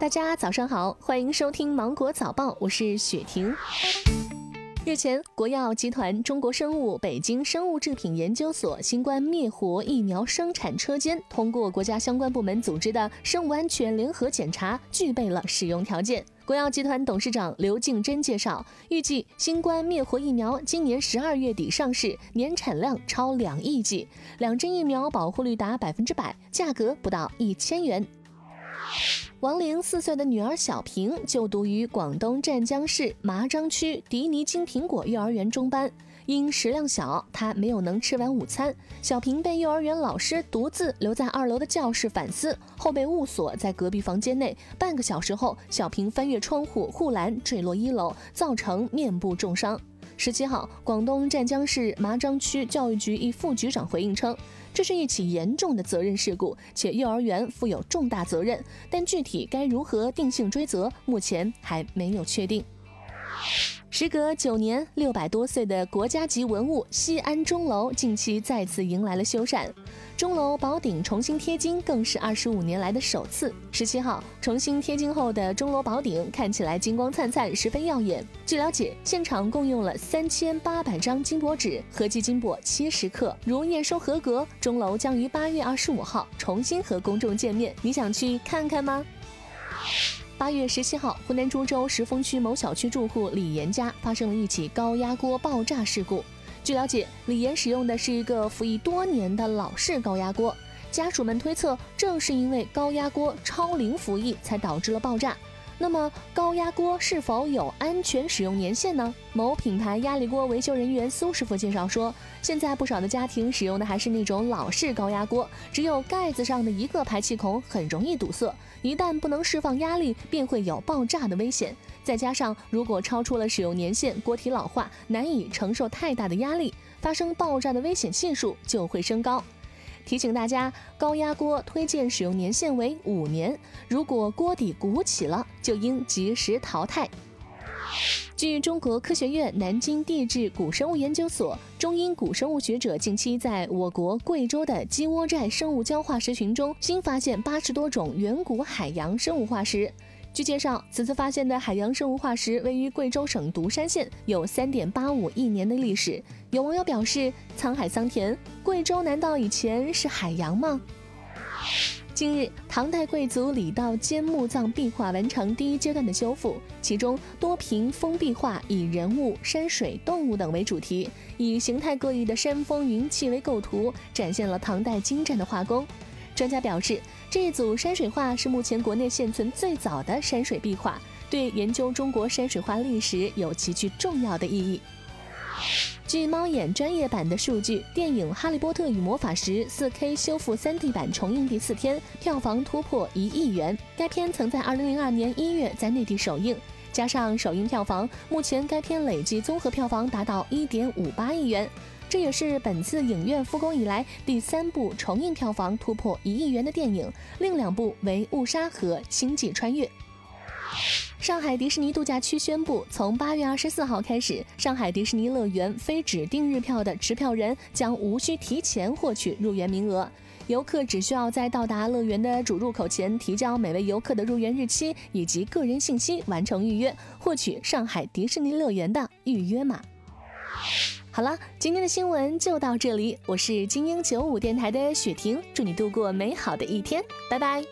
大家早上好，欢迎收听芒果早报，我是雪婷。日前，国药集团、中国生物、北京生物制品研究所新冠灭活疫苗生产车间通过国家相关部门组织的生物安全联合检查，具备了使用条件。国药集团董事长刘敬珍介绍，预计新冠灭活疫苗今年十二月底上市，年产量超两亿剂，两针疫苗保护率达百分之百，价格不到一千元。王玲四岁的女儿小平就读于广东湛江市麻章区迪尼金苹果幼儿园中班，因食量小，她没有能吃完午餐。小平被幼儿园老师独自留在二楼的教室反思，后被误锁在隔壁房间内。半个小时后，小平翻越窗户护栏坠落一楼，造成面部重伤。十七号，广东湛江市麻章区教育局一副局长回应称，这是一起严重的责任事故，且幼儿园负有重大责任，但具体该如何定性追责，目前还没有确定。时隔九年，六百多岁的国家级文物西安钟楼近期再次迎来了修缮，钟楼宝顶重新贴金更是二十五年来的首次。十七号，重新贴金后的钟楼宝顶看起来金光灿灿，十分耀眼。据了解，现场共用了三千八百张金箔纸，合计金箔七十克。如验收合格，钟楼将于八月二十五号重新和公众见面。你想去看看吗？八月十七号，湖南株洲石峰区某小区住户李岩家发生了一起高压锅爆炸事故。据了解，李岩使用的是一个服役多年的老式高压锅，家属们推测，正是因为高压锅超龄服役，才导致了爆炸。那么高压锅是否有安全使用年限呢？某品牌压力锅维修人员苏师傅介绍说，现在不少的家庭使用的还是那种老式高压锅，只有盖子上的一个排气孔很容易堵塞，一旦不能释放压力，便会有爆炸的危险。再加上如果超出了使用年限，锅体老化，难以承受太大的压力，发生爆炸的危险系数就会升高。提醒大家，高压锅推荐使用年限为五年，如果锅底鼓起了，就应及时淘汰。据中国科学院南京地质古生物研究所中英古生物学者近期在我国贵州的鸡窝寨生物礁化石群中新发现八十多种远古海洋生物化石。据介绍，此次发现的海洋生物化石位于贵州省独山县，有三点八五亿年的历史。有网友表示：“沧海桑田，贵州难道以前是海洋吗？”近日，唐代贵族李道坚墓葬壁画完成第一阶段的修复，其中多屏封壁画以人物、山水、动物等为主题，以形态各异的山峰、云气为构图，展现了唐代精湛的画工。专家表示，这一组山水画是目前国内现存最早的山水壁画，对研究中国山水画历史有极具重要的意义。据猫眼专业版的数据，电影《哈利波特与魔法石》4K 修复 3D 版重映第四天，票房突破一亿元。该片曾在2002年1月在内地首映，加上首映票房，目前该片累计综合票房达到1.58亿元。这也是本次影院复工以来第三部重映票房突破一亿元的电影，另两部为《误杀》和《星际穿越》。上海迪士尼度假区宣布，从八月二十四号开始，上海迪士尼乐园非指定日票的持票人将无需提前获取入园名额，游客只需要在到达乐园的主入口前提交每位游客的入园日期以及个人信息，完成预约，获取上海迪士尼乐园的预约码。好了，今天的新闻就到这里。我是精英九五电台的雪婷，祝你度过美好的一天，拜拜。